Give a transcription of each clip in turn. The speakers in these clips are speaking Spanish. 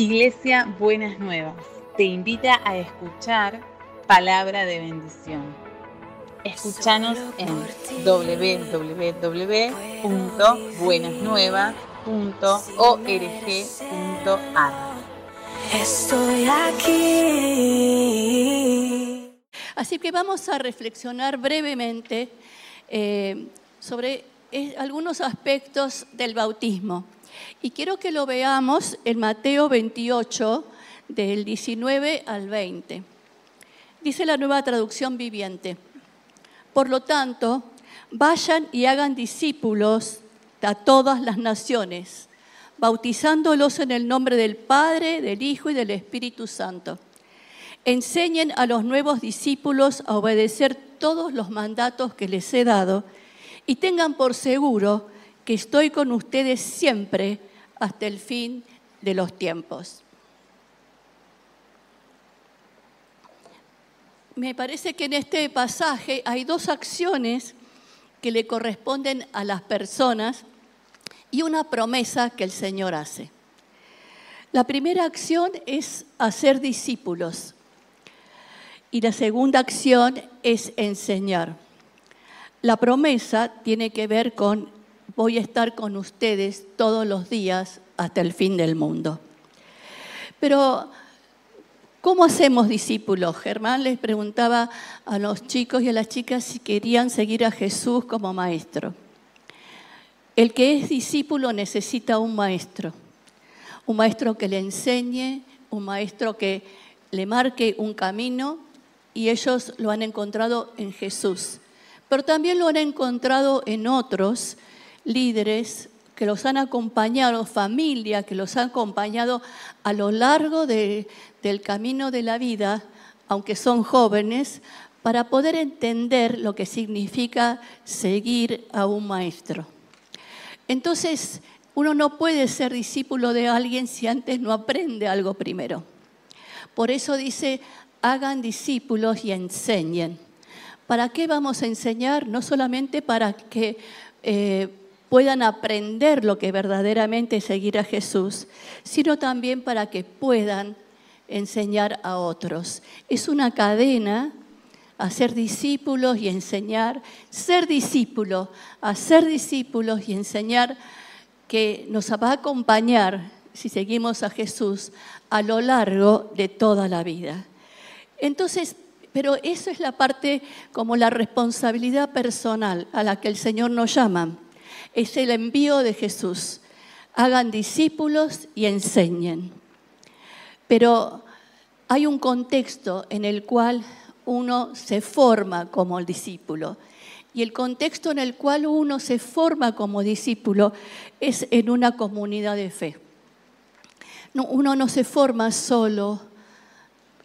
Iglesia Buenas Nuevas te invita a escuchar palabra de bendición. Escúchanos en www.buenasnuevas.org.ar. Estoy aquí. Así que vamos a reflexionar brevemente eh, sobre eh, algunos aspectos del bautismo. Y quiero que lo veamos en Mateo 28, del 19 al 20. Dice la nueva traducción viviente. Por lo tanto, vayan y hagan discípulos a todas las naciones, bautizándolos en el nombre del Padre, del Hijo y del Espíritu Santo. Enseñen a los nuevos discípulos a obedecer todos los mandatos que les he dado y tengan por seguro que estoy con ustedes siempre hasta el fin de los tiempos. Me parece que en este pasaje hay dos acciones que le corresponden a las personas y una promesa que el Señor hace. La primera acción es hacer discípulos y la segunda acción es enseñar. La promesa tiene que ver con voy a estar con ustedes todos los días hasta el fin del mundo. Pero, ¿cómo hacemos discípulos? Germán les preguntaba a los chicos y a las chicas si querían seguir a Jesús como maestro. El que es discípulo necesita un maestro, un maestro que le enseñe, un maestro que le marque un camino y ellos lo han encontrado en Jesús. Pero también lo han encontrado en otros líderes que los han acompañado, familia que los han acompañado a lo largo del camino de la vida, aunque son jóvenes, para poder entender lo que significa seguir a un maestro. Entonces, uno no puede ser discípulo de alguien si antes no aprende algo primero. Por eso dice, hagan discípulos y enseñen. ¿Para qué vamos a enseñar? No solamente para que eh, puedan aprender lo que verdaderamente es seguir a Jesús, sino también para que puedan enseñar a otros. Es una cadena hacer discípulos y enseñar, ser discípulo, hacer discípulos y enseñar que nos va a acompañar, si seguimos a Jesús, a lo largo de toda la vida. Entonces, pero eso es la parte como la responsabilidad personal a la que el Señor nos llama es el envío de Jesús. Hagan discípulos y enseñen. Pero hay un contexto en el cual uno se forma como discípulo. Y el contexto en el cual uno se forma como discípulo es en una comunidad de fe. uno no se forma solo.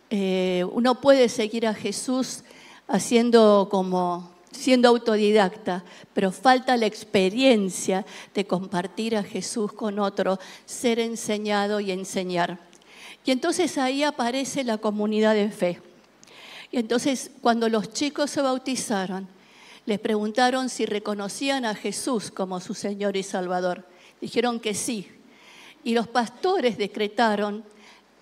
Eh, uno puede seguir a Jesús haciendo como siendo autodidacta, pero falta la experiencia de compartir a Jesús con otro, ser enseñado y enseñar. Y entonces ahí aparece la comunidad de fe. Y entonces cuando los chicos se bautizaron, les preguntaron si reconocían a Jesús como su Señor y Salvador. Dijeron que sí. Y los pastores decretaron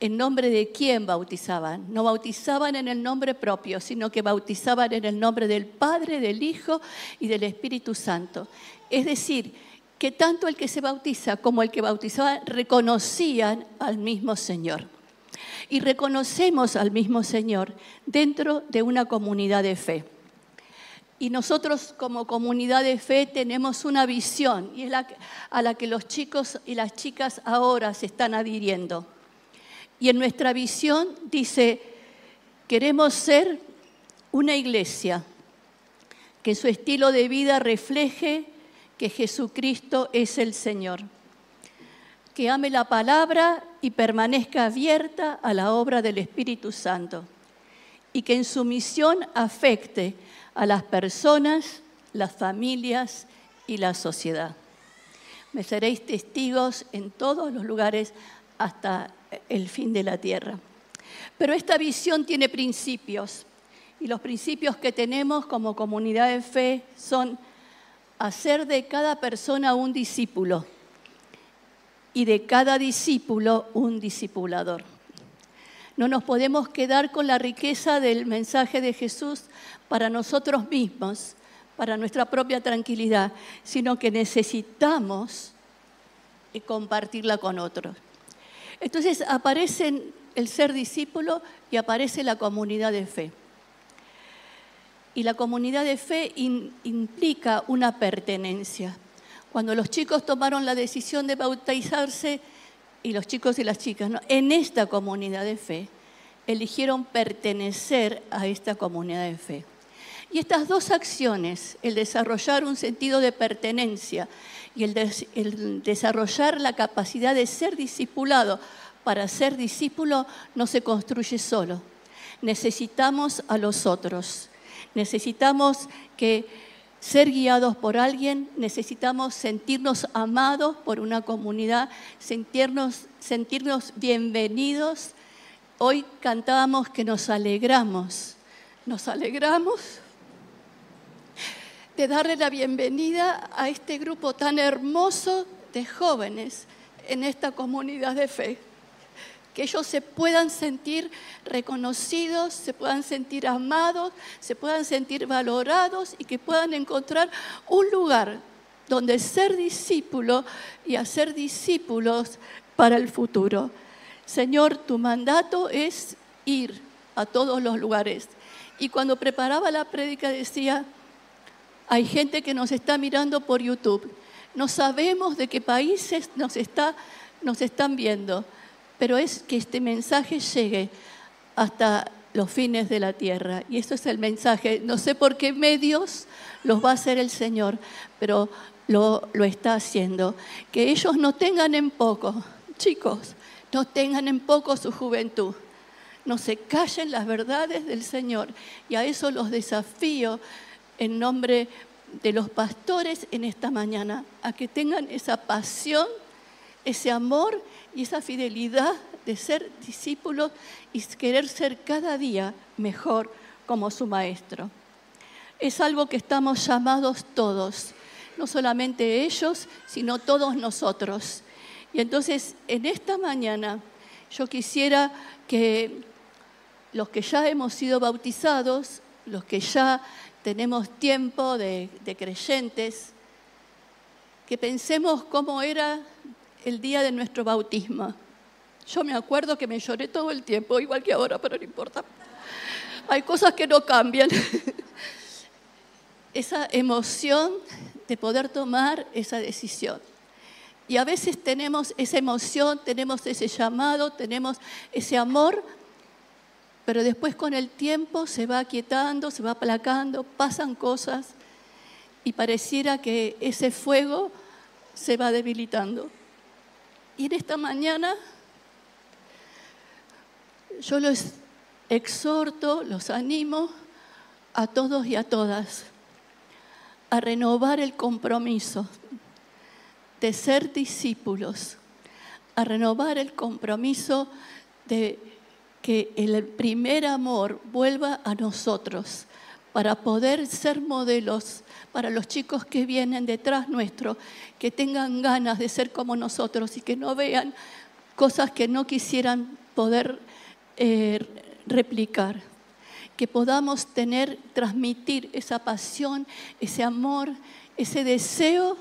en nombre de quién bautizaban. No bautizaban en el nombre propio, sino que bautizaban en el nombre del Padre, del Hijo y del Espíritu Santo. Es decir, que tanto el que se bautiza como el que bautizaba reconocían al mismo Señor. Y reconocemos al mismo Señor dentro de una comunidad de fe. Y nosotros como comunidad de fe tenemos una visión y es a la que los chicos y las chicas ahora se están adhiriendo. Y en nuestra visión dice, queremos ser una iglesia que su estilo de vida refleje que Jesucristo es el Señor, que ame la palabra y permanezca abierta a la obra del Espíritu Santo y que en su misión afecte a las personas, las familias y la sociedad. Me seréis testigos en todos los lugares hasta el fin de la tierra. Pero esta visión tiene principios y los principios que tenemos como comunidad de fe son hacer de cada persona un discípulo y de cada discípulo un discipulador. No nos podemos quedar con la riqueza del mensaje de Jesús para nosotros mismos, para nuestra propia tranquilidad, sino que necesitamos compartirla con otros. Entonces aparece el ser discípulo y aparece la comunidad de fe. Y la comunidad de fe implica una pertenencia. Cuando los chicos tomaron la decisión de bautizarse, y los chicos y las chicas, en esta comunidad de fe, eligieron pertenecer a esta comunidad de fe. Y estas dos acciones, el desarrollar un sentido de pertenencia y el, desarrollar la capacidad de ser discipulado para ser discípulo, no se construye solo. Necesitamos a los otros. Necesitamos que ser guiados por alguien, necesitamos sentirnos amados por una comunidad, sentirnos, sentirnos bienvenidos. Hoy cantábamos que nos alegramos, nos alegramos de darle la bienvenida a este grupo tan hermoso de jóvenes en esta comunidad de fe que ellos se puedan sentir reconocidos, se puedan sentir amados, se puedan sentir valorados y que puedan encontrar un lugar donde ser discípulo y hacer discípulos para el futuro. Señor, tu mandato es ir a todos los lugares. Y cuando preparaba la prédica decía, hay gente que nos está mirando por YouTube. No sabemos de qué países nos, está, nos están viendo pero es que este mensaje llegue hasta los fines de la tierra. Y eso es el mensaje. No sé por qué medios los va a hacer el Señor, pero lo, lo está haciendo. Que ellos no tengan en poco, chicos, no tengan en poco su juventud. No se callen las verdades del Señor. Y a eso los desafío en nombre de los pastores en esta mañana, a que tengan esa pasión, ese amor y esa fidelidad de ser discípulos y querer ser cada día mejor como su maestro. Es algo que estamos llamados todos, no solamente ellos, sino todos nosotros. Y entonces, en esta mañana, yo quisiera que los que ya hemos sido bautizados, los que ya tenemos tiempo de, creyentes, que pensemos cómo era el día de nuestro bautismo. Yo me acuerdo que me lloré todo el tiempo, igual que ahora, pero no importa. Hay cosas que no cambian. Esa emoción de poder tomar esa decisión. Y a veces tenemos esa emoción, tenemos ese llamado, tenemos ese amor, pero después con el tiempo se va aquietando, se va aplacando, pasan cosas y pareciera que ese fuego se va debilitando. Y en esta mañana yo los exhorto, los animo a todos y a todas a renovar el compromiso de ser discípulos, a renovar el compromiso de que el primer amor vuelva a nosotros para poder ser modelos para los chicos que vienen detrás nuestro, que tengan ganas de ser como nosotros y que no vean cosas que no quisieran poder eh, replicar. Que podamos tener, transmitir esa pasión, ese amor, ese deseo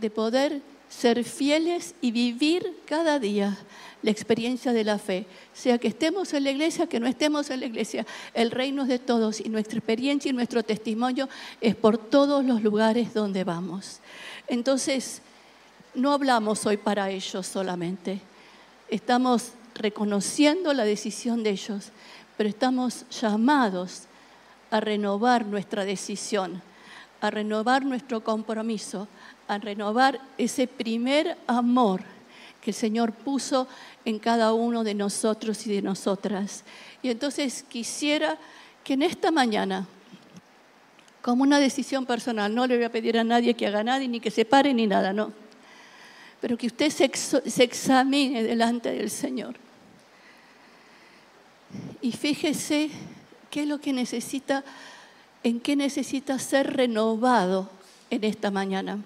de poder ser fieles y vivir cada día la experiencia de la fe. Sea que estemos en la iglesia, que no estemos en la iglesia, el reino es de todos y nuestra experiencia y nuestro testimonio es por todos los lugares donde vamos. Entonces, no hablamos hoy para ellos solamente. Estamos reconociendo la decisión de ellos, pero estamos llamados a renovar nuestra decisión, a renovar nuestro compromiso, a renovar ese primer amor que el Señor puso en cada uno de nosotros y de nosotras. Y entonces quisiera que en esta mañana, como una decisión personal, no le voy a pedir a nadie que haga nada ni que se pare ni nada, no. Pero que usted se, se examine delante del Señor. Y fíjese qué es lo que necesita, en qué necesita ser renovado en esta mañana.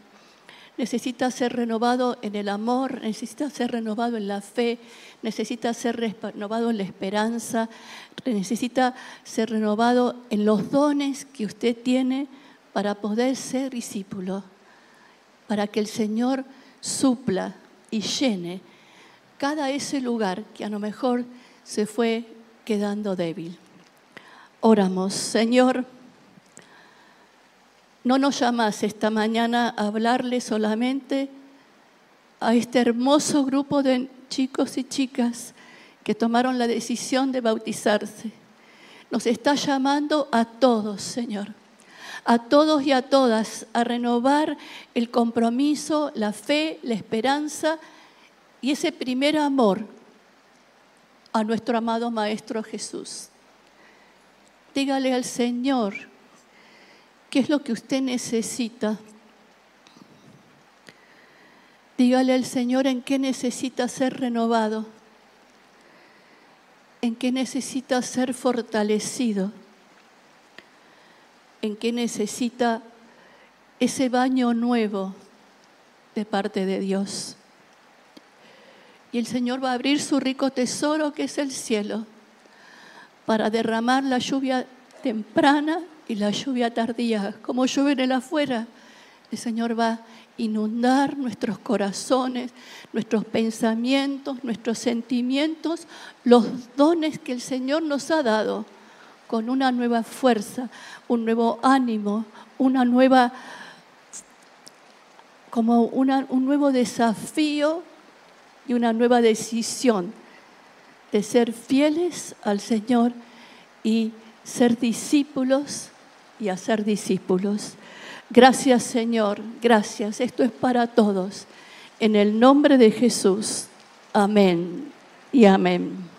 Necesita ser renovado en el amor, necesita ser renovado en la fe, necesita ser renovado en la esperanza, necesita ser renovado en los dones que usted tiene para poder ser discípulo, para que el Señor supla y llene cada ese lugar que a lo mejor se fue quedando débil. Oramos, Señor. No nos llamas esta mañana a hablarle solamente a este hermoso grupo de chicos y chicas que tomaron la decisión de bautizarse. Nos está llamando a todos, Señor, a todos y a todas a renovar el compromiso, la fe, la esperanza y ese primer amor a nuestro amado Maestro Jesús. Dígale al Señor, ¿Qué es lo que usted necesita? Dígale al Señor en qué necesita ser renovado, en qué necesita ser fortalecido, en qué necesita ese baño nuevo de parte de Dios. Y el Señor va a abrir su rico tesoro que es el cielo para derramar la lluvia temprana y la lluvia tardía, como llueve en el afuera, el Señor va a inundar nuestros corazones, nuestros pensamientos, nuestros sentimientos, los dones que el Señor nos ha dado con una nueva fuerza, un nuevo ánimo, una nueva, como un nuevo desafío y una nueva decisión de ser fieles al Señor y ser discípulos y hacer discípulos. Gracias Señor, gracias. Esto es para todos. En el nombre de Jesús. Amén y amén.